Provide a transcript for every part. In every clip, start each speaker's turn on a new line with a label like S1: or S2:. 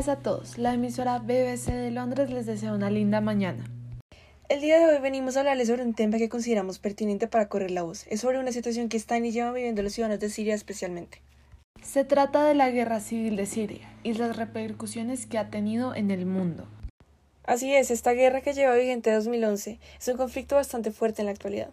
S1: días a todos. La emisora BBC de Londres les desea una linda mañana.
S2: El día de hoy venimos a hablarles sobre un tema que consideramos pertinente para correr la voz. Es sobre una situación que están y llevan viviendo los ciudadanos de Siria especialmente.
S1: Se trata de la guerra civil de Siria y las repercusiones que ha tenido en el mundo.
S2: Así es, esta guerra que lleva vigente 2011 es un conflicto bastante fuerte en la actualidad.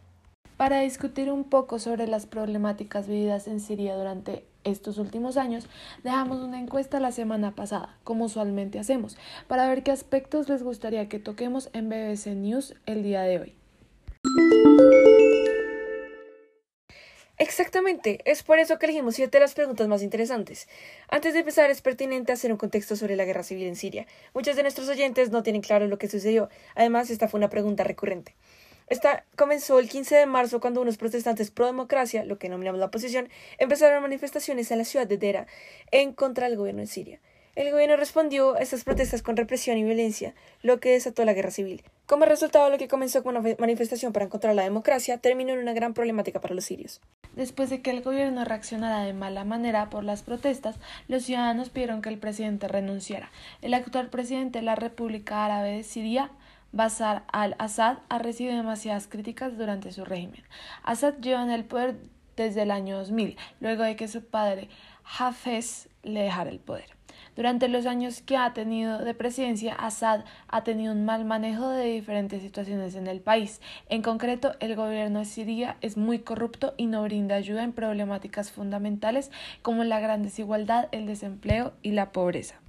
S1: Para discutir un poco sobre las problemáticas vividas en Siria durante estos últimos años, dejamos una encuesta la semana pasada, como usualmente hacemos, para ver qué aspectos les gustaría que toquemos en BBC News el día de hoy.
S2: Exactamente, es por eso que elegimos siete de las preguntas más interesantes. Antes de empezar, es pertinente hacer un contexto sobre la guerra civil en Siria. Muchos de nuestros oyentes no tienen claro lo que sucedió, además esta fue una pregunta recurrente. Esta comenzó el 15 de marzo cuando unos protestantes pro democracia, lo que denominamos la oposición, empezaron manifestaciones en la ciudad de Dera en contra del gobierno de Siria. El gobierno respondió a estas protestas con represión y violencia, lo que desató la guerra civil. Como resultado, lo que comenzó como una manifestación para encontrar la democracia terminó en una gran problemática para los sirios.
S1: Después de que el gobierno reaccionara de mala manera por las protestas, los ciudadanos pidieron que el presidente renunciara. El actual presidente de la República Árabe de Siria, Bashar al-Assad ha recibido demasiadas críticas durante su régimen. Assad lleva en el poder desde el año 2000, luego de que su padre Hafez le dejara el poder. Durante los años que ha tenido de presidencia, Assad ha tenido un mal manejo de diferentes situaciones en el país. En concreto, el gobierno de Siria es muy corrupto y no brinda ayuda en problemáticas fundamentales como la gran desigualdad, el desempleo y la pobreza.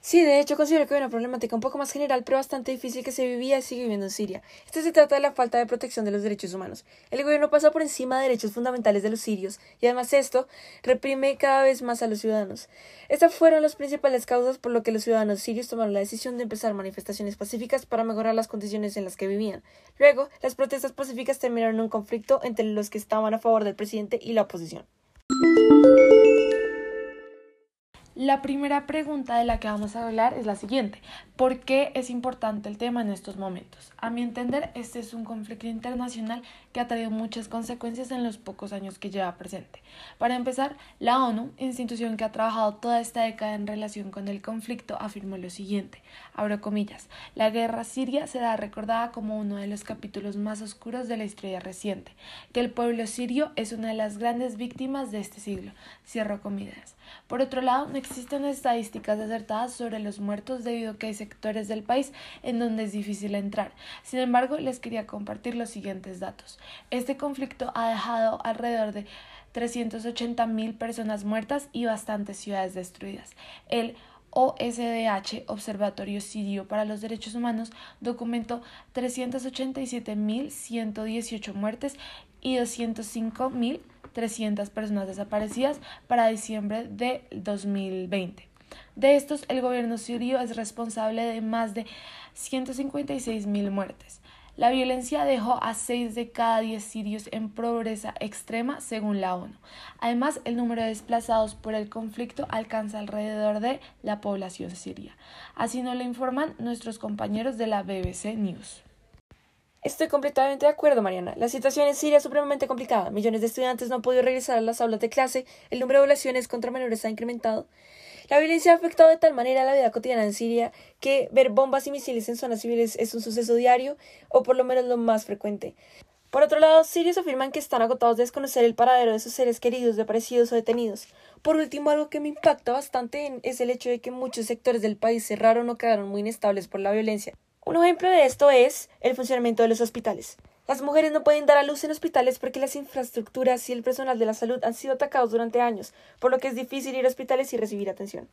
S2: Sí, de hecho considero que hay una problemática un poco más general, pero bastante difícil que se vivía y sigue viviendo en Siria. Esto se trata de la falta de protección de los derechos humanos. El gobierno pasa por encima de derechos fundamentales de los sirios y además esto reprime cada vez más a los ciudadanos. Estas fueron las principales causas por lo que los ciudadanos sirios tomaron la decisión de empezar manifestaciones pacíficas para mejorar las condiciones en las que vivían. Luego, las protestas pacíficas terminaron en un conflicto entre los que estaban a favor del presidente y la oposición.
S1: La primera pregunta de la que vamos a hablar es la siguiente. ¿Por qué es importante el tema en estos momentos? A mi entender, este es un conflicto internacional que ha traído muchas consecuencias en los pocos años que lleva presente. Para empezar, la ONU, institución que ha trabajado toda esta década en relación con el conflicto, afirmó lo siguiente, abro comillas, la guerra siria será recordada como uno de los capítulos más oscuros de la historia reciente, que el pueblo sirio es una de las grandes víctimas de este siglo, cierro comillas. Por otro lado, no existen estadísticas acertadas sobre los muertos debido a que hay sectores del país en donde es difícil entrar. Sin embargo, les quería compartir los siguientes datos. Este conflicto ha dejado alrededor de 380 mil personas muertas y bastantes ciudades destruidas. El OSDH, Observatorio Sirio para los Derechos Humanos, documentó 387.118 muertes y 205.000 300 personas desaparecidas para diciembre de 2020. De estos, el gobierno sirio es responsable de más de 156 mil muertes. La violencia dejó a 6 de cada 10 sirios en pobreza extrema, según la ONU. Además, el número de desplazados por el conflicto alcanza alrededor de la población siria. Así nos lo informan nuestros compañeros de la BBC News.
S2: Estoy completamente de acuerdo, Mariana. La situación en Siria es supremamente complicada. Millones de estudiantes no han podido regresar a las aulas de clase, el número de violaciones contra menores ha incrementado. La violencia ha afectado de tal manera la vida cotidiana en Siria que ver bombas y misiles en zonas civiles es un suceso diario, o por lo menos lo más frecuente. Por otro lado, sirios afirman que están agotados de desconocer el paradero de sus seres queridos, desaparecidos o detenidos. Por último, algo que me impacta bastante es el hecho de que muchos sectores del país cerraron o quedaron muy inestables por la violencia. Un ejemplo de esto es el funcionamiento de los hospitales. Las mujeres no pueden dar a luz en hospitales porque las infraestructuras y el personal de la salud han sido atacados durante años, por lo que es difícil ir a hospitales y recibir atención.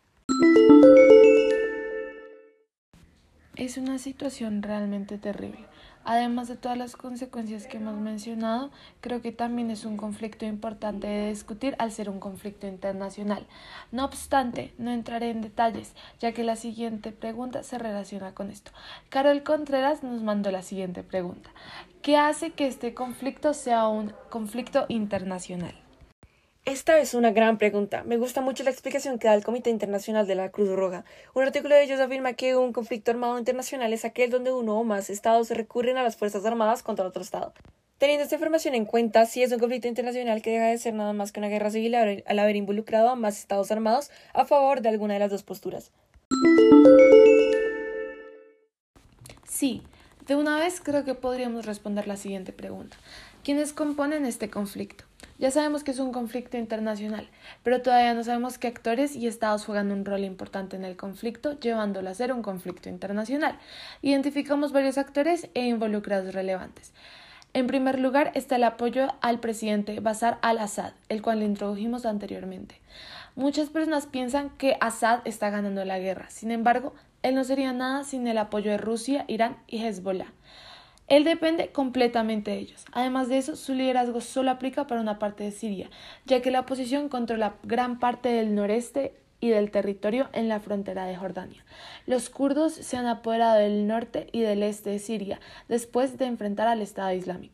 S1: Es una situación realmente terrible. Además de todas las consecuencias que hemos mencionado, creo que también es un conflicto importante de discutir al ser un conflicto internacional. No obstante, no entraré en detalles, ya que la siguiente pregunta se relaciona con esto. Carol Contreras nos mandó la siguiente pregunta. ¿Qué hace que este conflicto sea un conflicto internacional?
S2: Esta es una gran pregunta. Me gusta mucho la explicación que da el Comité Internacional de la Cruz Roja. Un artículo de ellos afirma que un conflicto armado internacional es aquel donde uno o más estados recurren a las Fuerzas Armadas contra otro estado. Teniendo esta información en cuenta, si es un conflicto internacional que deja de ser nada más que una guerra civil al haber involucrado a más estados armados a favor de alguna de las dos posturas.
S1: Sí, de una vez creo que podríamos responder la siguiente pregunta. ¿Quiénes componen este conflicto? Ya sabemos que es un conflicto internacional, pero todavía no sabemos qué actores y estados juegan un rol importante en el conflicto, llevándolo a ser un conflicto internacional. Identificamos varios actores e involucrados relevantes. En primer lugar está el apoyo al presidente Bashar al-Assad, el cual le introdujimos anteriormente. Muchas personas piensan que Assad está ganando la guerra, sin embargo, él no sería nada sin el apoyo de Rusia, Irán y Hezbollah. Él depende completamente de ellos. Además de eso, su liderazgo solo aplica para una parte de Siria, ya que la oposición controla gran parte del noreste y del territorio en la frontera de Jordania. Los kurdos se han apoderado del norte y del este de Siria después de enfrentar al Estado Islámico.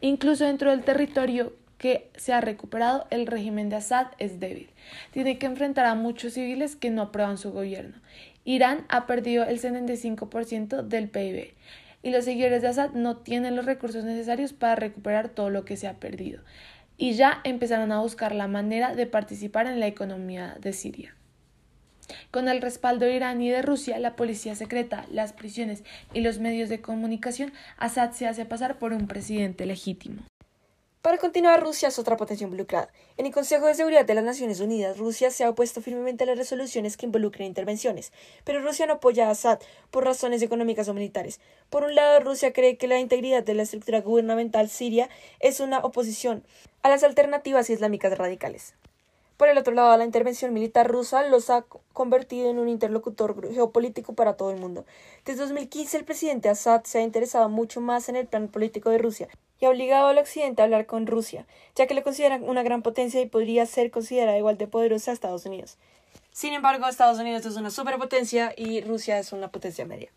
S1: Incluso dentro del territorio que se ha recuperado, el régimen de Assad es débil. Tiene que enfrentar a muchos civiles que no aprueban su gobierno. Irán ha perdido el 75% del PIB y los seguidores de Assad no tienen los recursos necesarios para recuperar todo lo que se ha perdido. Y ya empezaron a buscar la manera de participar en la economía de Siria. Con el respaldo iraní de Rusia, la policía secreta, las prisiones y los medios de comunicación, Assad se hace pasar por un presidente legítimo.
S2: Para continuar, Rusia es otra potencia involucrada. En el Consejo de Seguridad de las Naciones Unidas, Rusia se ha opuesto firmemente a las resoluciones que involucren intervenciones, pero Rusia no apoya a Assad por razones económicas o militares. Por un lado, Rusia cree que la integridad de la estructura gubernamental siria es una oposición a las alternativas islámicas radicales. Por el otro lado, la intervención militar rusa los ha convertido en un interlocutor geopolítico para todo el mundo. Desde 2015, el presidente Assad se ha interesado mucho más en el plan político de Rusia y ha obligado al Occidente a hablar con Rusia, ya que lo consideran una gran potencia y podría ser considerada igual de poderosa a Estados Unidos. Sin embargo, Estados Unidos es una superpotencia y Rusia es una potencia media.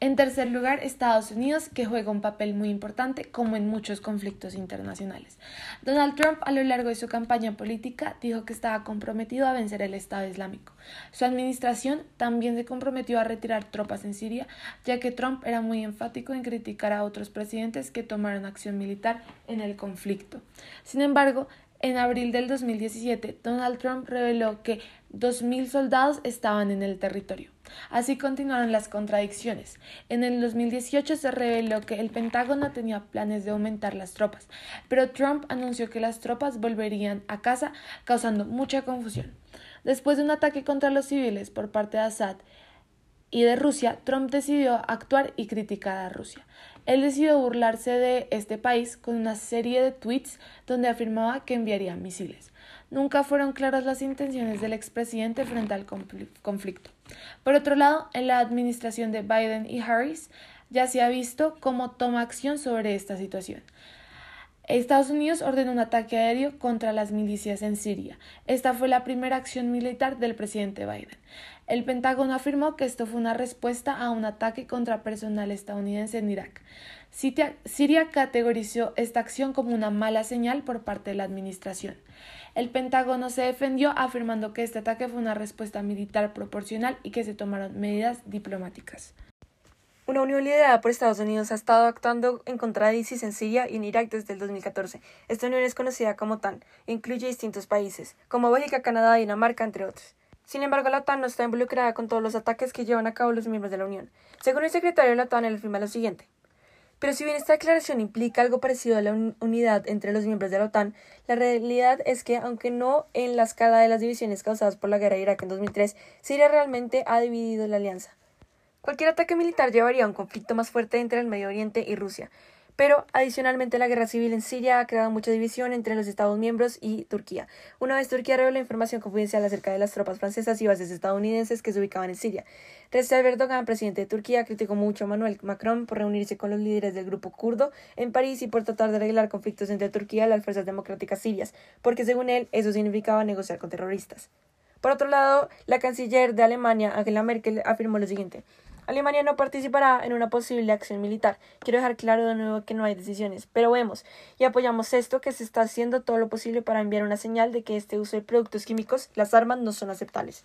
S1: En tercer lugar, Estados Unidos, que juega un papel muy importante como en muchos conflictos internacionales. Donald Trump, a lo largo de su campaña política, dijo que estaba comprometido a vencer el Estado Islámico. Su administración también se comprometió a retirar tropas en Siria, ya que Trump era muy enfático en criticar a otros presidentes que tomaron acción militar en el conflicto. Sin embargo, en abril del 2017, Donald Trump reveló que 2.000 soldados estaban en el territorio. Así continuaron las contradicciones. En el 2018 se reveló que el Pentágono tenía planes de aumentar las tropas, pero Trump anunció que las tropas volverían a casa, causando mucha confusión. Después de un ataque contra los civiles por parte de Assad y de Rusia, Trump decidió actuar y criticar a Rusia. Él decidió burlarse de este país con una serie de tweets donde afirmaba que enviaría misiles. Nunca fueron claras las intenciones del expresidente frente al conflicto. Por otro lado, en la administración de Biden y Harris ya se ha visto cómo toma acción sobre esta situación. Estados Unidos ordenó un ataque aéreo contra las milicias en Siria. Esta fue la primera acción militar del presidente Biden. El Pentágono afirmó que esto fue una respuesta a un ataque contra personal estadounidense en Irak. Siria categorizó esta acción como una mala señal por parte de la administración. El Pentágono se defendió afirmando que este ataque fue una respuesta militar proporcional y que se tomaron medidas diplomáticas.
S2: Una unión liderada por Estados Unidos ha estado actuando en contra de ISIS en Siria y en Irak desde el 2014. Esta unión es conocida como TAN e incluye distintos países, como Bélgica, Canadá, Dinamarca, entre otros. Sin embargo, la OTAN no está involucrada con todos los ataques que llevan a cabo los miembros de la Unión. Según el secretario de la OTAN, él afirma lo siguiente. Pero si bien esta declaración implica algo parecido a la unidad entre los miembros de la OTAN, la realidad es que, aunque no en la escala de las divisiones causadas por la guerra de Irak en 2003, Siria realmente ha dividido la alianza. Cualquier ataque militar llevaría a un conflicto más fuerte entre el Medio Oriente y Rusia, pero adicionalmente la guerra civil en Siria ha creado mucha división entre los Estados miembros y Turquía. Una vez Turquía reveló información confidencial acerca de las tropas francesas y bases estadounidenses que se ubicaban en Siria. Recep Erdogan, presidente de Turquía, criticó mucho a Manuel Macron por reunirse con los líderes del grupo kurdo en París y por tratar de arreglar conflictos entre Turquía y las fuerzas democráticas sirias, porque según él eso significaba negociar con terroristas. Por otro lado, la canciller de Alemania, Angela Merkel, afirmó lo siguiente Alemania no participará en una posible acción militar. Quiero dejar claro de nuevo que no hay decisiones, pero vemos y apoyamos esto que se está haciendo todo lo posible para enviar una señal de que este uso de productos químicos, las armas, no son aceptables.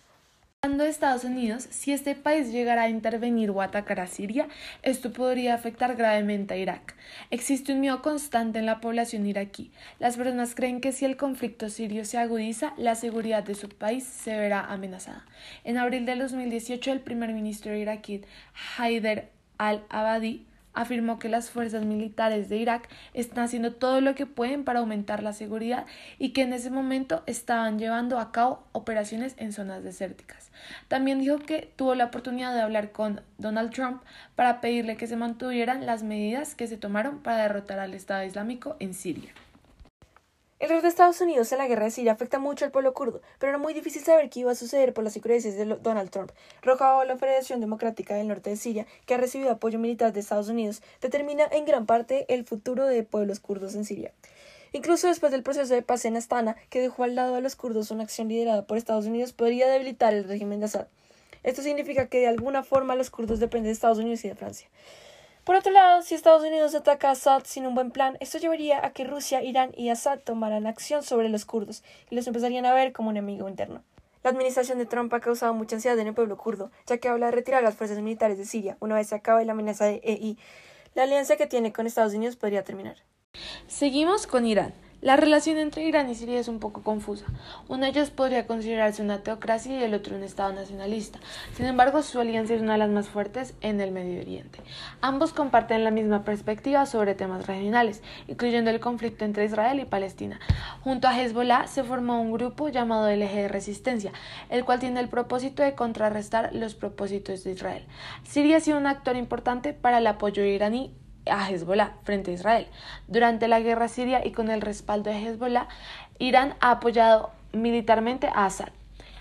S1: De Estados Unidos, si este país llegara a intervenir o atacar a Siria, esto podría afectar gravemente a Irak. Existe un miedo constante en la población iraquí. Las personas creen que si el conflicto sirio se agudiza, la seguridad de su país se verá amenazada. En abril de 2018, el primer ministro iraquí, Haider al-Abadi afirmó que las fuerzas militares de Irak están haciendo todo lo que pueden para aumentar la seguridad y que en ese momento estaban llevando a cabo operaciones en zonas desérticas. También dijo que tuvo la oportunidad de hablar con Donald Trump para pedirle que se mantuvieran las medidas que se tomaron para derrotar al Estado Islámico en Siria.
S2: El rol de Estados Unidos en la guerra de Siria afecta mucho al pueblo kurdo, pero era muy difícil saber qué iba a suceder por las incurrencias de Donald Trump. Roja la Federación Democrática del Norte de Siria, que ha recibido apoyo militar de Estados Unidos, determina en gran parte el futuro de pueblos kurdos en Siria. Incluso después del proceso de paz en Astana, que dejó al lado a los kurdos una acción liderada por Estados Unidos, podría debilitar el régimen de Assad. Esto significa que de alguna forma los kurdos dependen de Estados Unidos y de Francia. Por otro lado, si Estados Unidos ataca a Assad sin un buen plan, esto llevaría a que Rusia, Irán y Assad tomaran acción sobre los kurdos y los empezarían a ver como un enemigo interno. La administración de Trump ha causado mucha ansiedad en el pueblo kurdo, ya que habla de retirar las fuerzas militares de Siria una vez se acabe la amenaza de EI. La alianza que tiene con Estados Unidos podría terminar.
S1: Seguimos con Irán. La relación entre Irán y Siria es un poco confusa. Uno de ellos podría considerarse una teocracia y el otro un Estado nacionalista. Sin embargo, su alianza es una de las más fuertes en el Medio Oriente. Ambos comparten la misma perspectiva sobre temas regionales, incluyendo el conflicto entre Israel y Palestina. Junto a Hezbollah se formó un grupo llamado el Eje de Resistencia, el cual tiene el propósito de contrarrestar los propósitos de Israel. Siria ha sido un actor importante para el apoyo iraní a Hezbollah frente a Israel. Durante la guerra siria y con el respaldo de Hezbollah, Irán ha apoyado militarmente a Assad.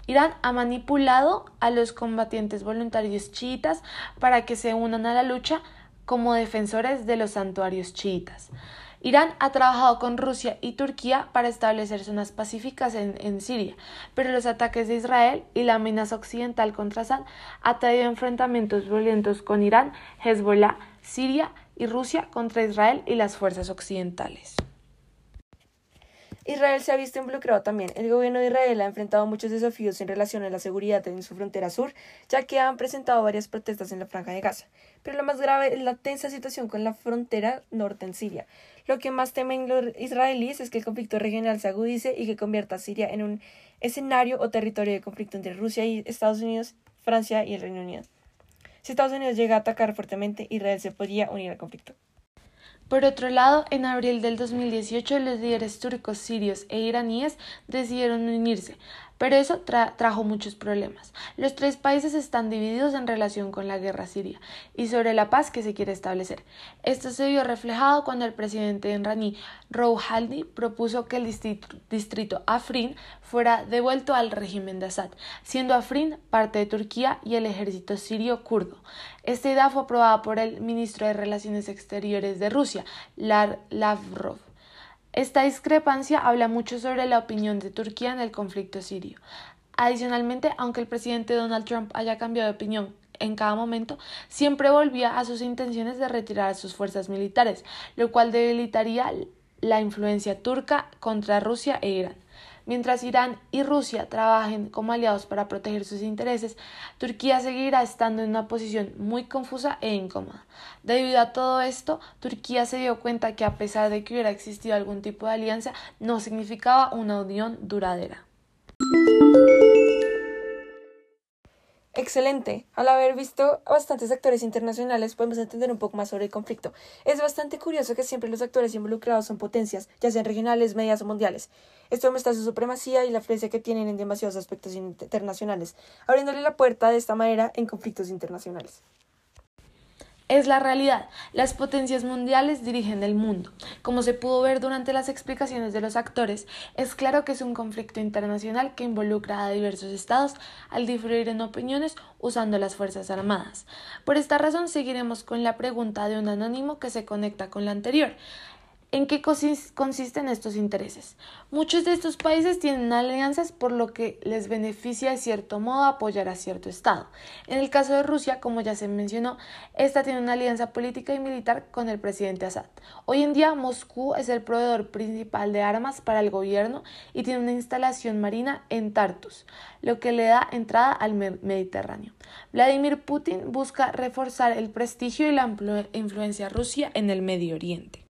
S1: Irán ha manipulado a los combatientes voluntarios chiitas para que se unan a la lucha como defensores de los santuarios chiitas. Irán ha trabajado con Rusia y Turquía para establecer zonas pacíficas en, en, Siria, pero los ataques de Israel y la amenaza occidental contra Assad ha traído enfrentamientos violentos con Irán, Hezbollah, Siria y Rusia contra Israel y las fuerzas occidentales.
S2: Israel se ha visto involucrado también. El gobierno de Israel ha enfrentado muchos desafíos en relación a la seguridad en su frontera sur, ya que han presentado varias protestas en la franja de Gaza. Pero lo más grave es la tensa situación con la frontera norte en Siria. Lo que más temen los israelíes es que el conflicto regional se agudice y que convierta a Siria en un escenario o territorio de conflicto entre Rusia y Estados Unidos, Francia y el Reino Unido. Si Estados Unidos llega a atacar fuertemente, Israel se podría unir al conflicto.
S1: Por otro lado, en abril del 2018 los líderes turcos, sirios e iraníes decidieron unirse, pero eso trajo muchos problemas. Los tres países están divididos en relación con la guerra siria y sobre la paz que se quiere establecer. Esto se vio reflejado cuando el presidente Enrani Rouhani propuso que el distrito, Afrin fuera devuelto al régimen de Assad, siendo Afrin parte de Turquía y el ejército sirio kurdo. Esta idea fue aprobada por el ministro de Relaciones Exteriores de Rusia, Lavrov. Esta discrepancia habla mucho sobre la opinión de Turquía en el conflicto sirio. Adicionalmente, aunque el presidente Donald Trump haya cambiado de opinión en cada momento, siempre volvía a sus intenciones de retirar a sus fuerzas militares, lo cual debilitaría la influencia turca contra Rusia e Irán. Mientras Irán y Rusia trabajen como aliados para proteger sus intereses, Turquía seguirá estando en una posición muy confusa e incómoda. Debido a todo esto, Turquía se dio cuenta que a pesar de que hubiera existido algún tipo de alianza, no significaba una unión duradera.
S2: Excelente. Al haber visto bastantes actores internacionales, podemos entender un poco más sobre el conflicto. Es bastante curioso que siempre los actores involucrados son potencias, ya sean regionales, medias o mundiales. Esto muestra su supremacía y la influencia que tienen en demasiados aspectos internacionales, abriéndole la puerta de esta manera en conflictos internacionales.
S1: Es la realidad. Las potencias mundiales dirigen el mundo. Como se pudo ver durante las explicaciones de los actores, es claro que es un conflicto internacional que involucra a diversos estados al diferir en opiniones usando las Fuerzas Armadas. Por esta razón seguiremos con la pregunta de un anónimo que se conecta con la anterior. ¿En qué consisten estos intereses? Muchos de estos países tienen alianzas por lo que les beneficia de cierto modo apoyar a cierto Estado. En el caso de Rusia, como ya se mencionó, esta tiene una alianza política y militar con el presidente Assad. Hoy en día Moscú es el proveedor principal de armas para el gobierno y tiene una instalación marina en Tartus, lo que le da entrada al Mediterráneo. Vladimir Putin busca reforzar el prestigio y la influencia rusa en el Medio Oriente.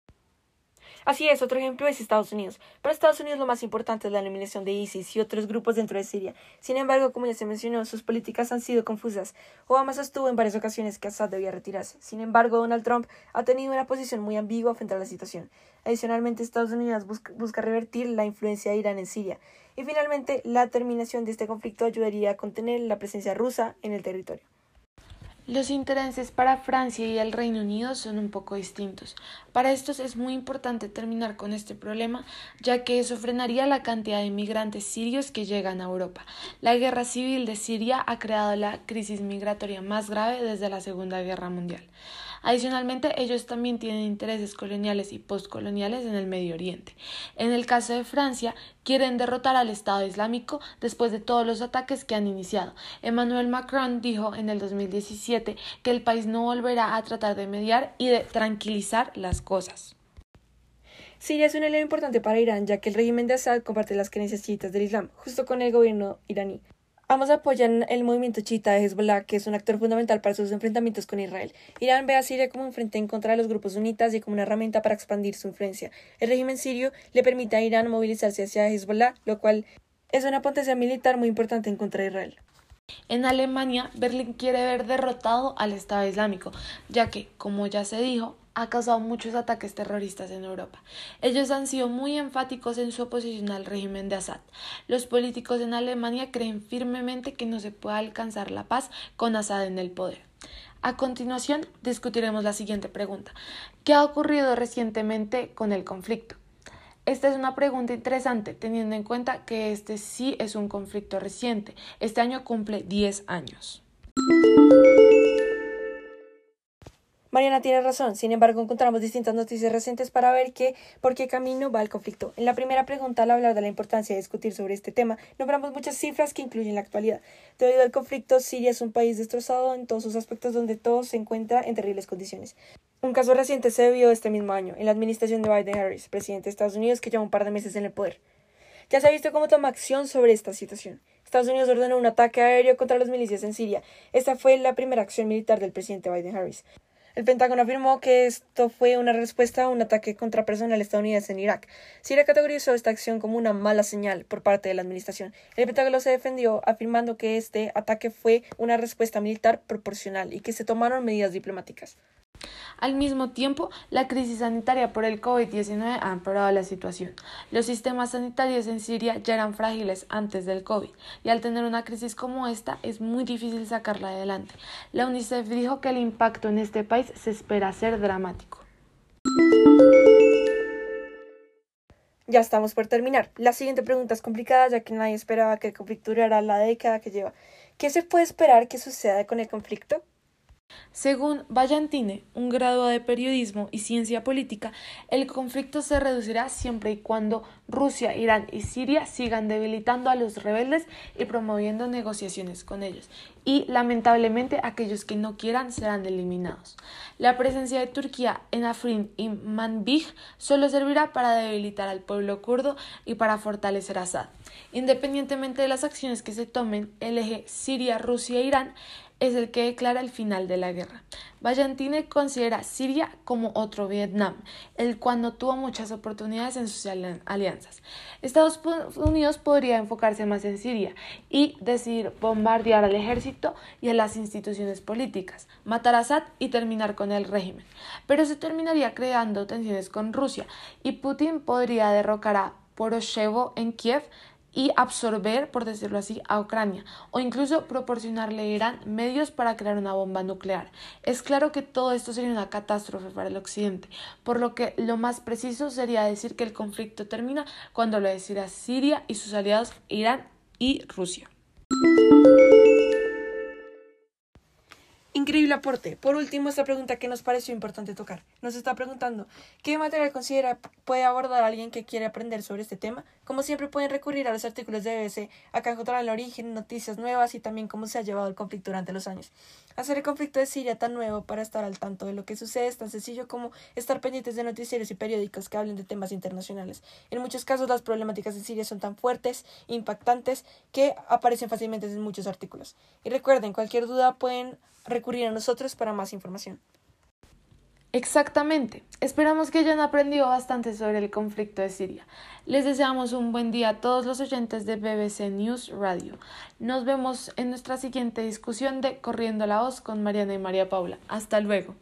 S2: Así es, otro ejemplo es Estados Unidos. Para Estados Unidos lo más importante es la eliminación de ISIS y otros grupos dentro de Siria. Sin embargo, como ya se mencionó, sus políticas han sido confusas. Obama sostuvo en varias ocasiones que Assad debía retirarse. Sin embargo, Donald Trump ha tenido una posición muy ambigua frente a la situación. Adicionalmente, Estados Unidos busca, revertir la influencia de Irán en Siria. Y finalmente, la terminación de este conflicto ayudaría a contener la presencia rusa en el territorio.
S1: Los intereses para Francia y el Reino Unido son un poco distintos. Para estos es muy importante terminar con este problema, ya que eso frenaría la cantidad de inmigrantes sirios que llegan a Europa. La guerra civil de Siria ha creado la crisis migratoria más grave desde la Segunda Guerra Mundial. Adicionalmente, ellos también tienen intereses coloniales y postcoloniales en el Medio Oriente. En el caso de Francia, quieren derrotar al Estado Islámico después de todos los ataques que han iniciado. Emmanuel Macron dijo en el 2017 que el país no volverá a tratar de mediar y de tranquilizar las cosas.
S2: Siria es un elemento importante para Irán, ya que el régimen de Assad comparte las creencias chiitas del Islam, justo con el gobierno iraní. Ambos apoyan el movimiento chiita de Hezbollah, que es un actor fundamental para sus enfrentamientos con Israel. Irán ve a Siria como un frente en contra de los grupos sunitas y como una herramienta para expandir su influencia. El régimen sirio le permite a Irán movilizarse hacia Hezbollah, lo cual es una potencia militar muy importante en contra de Israel.
S1: En Alemania, Berlín quiere ver derrotado al Estado Islámico, ya que, como ya se dijo, ha causado muchos ataques terroristas en Europa. Ellos han sido muy enfáticos en su oposición al régimen de Assad. Los políticos en Alemania creen firmemente que no se puede alcanzar la paz con Assad en el poder. A continuación, discutiremos la siguiente pregunta. ¿Qué ha ocurrido recientemente con el conflicto? Esta es una pregunta interesante, teniendo en cuenta que este sí es un conflicto reciente. Este año cumple 10 años.
S2: Mariana tiene razón, sin embargo encontramos distintas noticias recientes para ver qué, por qué camino va el conflicto. En la primera pregunta, al hablar de la importancia de discutir sobre este tema, nombramos muchas cifras que incluyen la actualidad. Debido al conflicto, Siria es un país destrozado en todos sus aspectos donde todo se encuentra en terribles condiciones. Un caso reciente se vio este mismo año, en la administración de Biden Harris, presidente de Estados Unidos, que lleva un par de meses en el poder. Ya se ha visto cómo toma acción sobre esta situación. Estados Unidos ordenó un ataque aéreo contra las milicias en Siria. Esta fue la primera acción militar del presidente Biden Harris. El Pentágono afirmó que esto fue una respuesta a un ataque contra personal estadounidense en Irak. Siria categorizó esta acción como una mala señal por parte de la administración. El Pentágono se defendió afirmando que este ataque fue una respuesta militar proporcional y que se tomaron medidas diplomáticas.
S1: Al mismo tiempo, la crisis sanitaria por el COVID-19 ha empeorado la situación. Los sistemas sanitarios en Siria ya eran frágiles antes del COVID y al tener una crisis como esta es muy difícil sacarla adelante. La UNICEF dijo que el impacto en este país se espera ser dramático.
S2: Ya estamos por terminar. La siguiente pregunta es complicada ya que nadie esperaba que durara la década que lleva. ¿Qué se puede esperar que suceda con el conflicto?
S1: Según Ballantine, un graduado de periodismo y ciencia política, el conflicto se reducirá siempre y cuando Rusia, Irán y Siria sigan debilitando a los rebeldes y promoviendo negociaciones con ellos. Y lamentablemente aquellos que no quieran serán eliminados. La presencia de Turquía en Afrin y Manbij solo servirá para debilitar al pueblo kurdo y para fortalecer a Assad. Independientemente de las acciones que se tomen, el eje Siria, Rusia e Irán es el que declara el final de la guerra. Ballantine considera Siria como otro Vietnam, el cual no tuvo muchas oportunidades en sus alianzas. Estados Unidos podría enfocarse más en Siria y decidir bombardear al ejército y a las instituciones políticas, matar a Assad y terminar con el régimen. Pero se terminaría creando tensiones con Rusia y Putin podría derrocar a Poroshenko en Kiev y absorber, por decirlo así, a Ucrania o incluso proporcionarle a Irán medios para crear una bomba nuclear. Es claro que todo esto sería una catástrofe para el Occidente, por lo que lo más preciso sería decir que el conflicto termina cuando lo decida Siria y sus aliados Irán y Rusia.
S2: Increíble aporte. Por último, esta pregunta que nos pareció importante tocar. Nos está preguntando, ¿qué material considera puede abordar alguien que quiere aprender sobre este tema? Como siempre pueden recurrir a los artículos de BBC, acá encontrarán el origen, noticias nuevas y también cómo se ha llevado el conflicto durante los años. Hacer el conflicto de Siria tan nuevo para estar al tanto de lo que sucede es tan sencillo como estar pendientes de noticieros y periódicos que hablen de temas internacionales. En muchos casos las problemáticas de Siria son tan fuertes impactantes que aparecen fácilmente en muchos artículos. Y recuerden, cualquier duda pueden recurrir a nosotros para más información.
S1: Exactamente. Esperamos que hayan aprendido bastante sobre el conflicto de Siria. Les deseamos un buen día a todos los oyentes de BBC News Radio. Nos vemos en nuestra siguiente discusión de Corriendo la Voz con Mariana y María Paula. Hasta luego.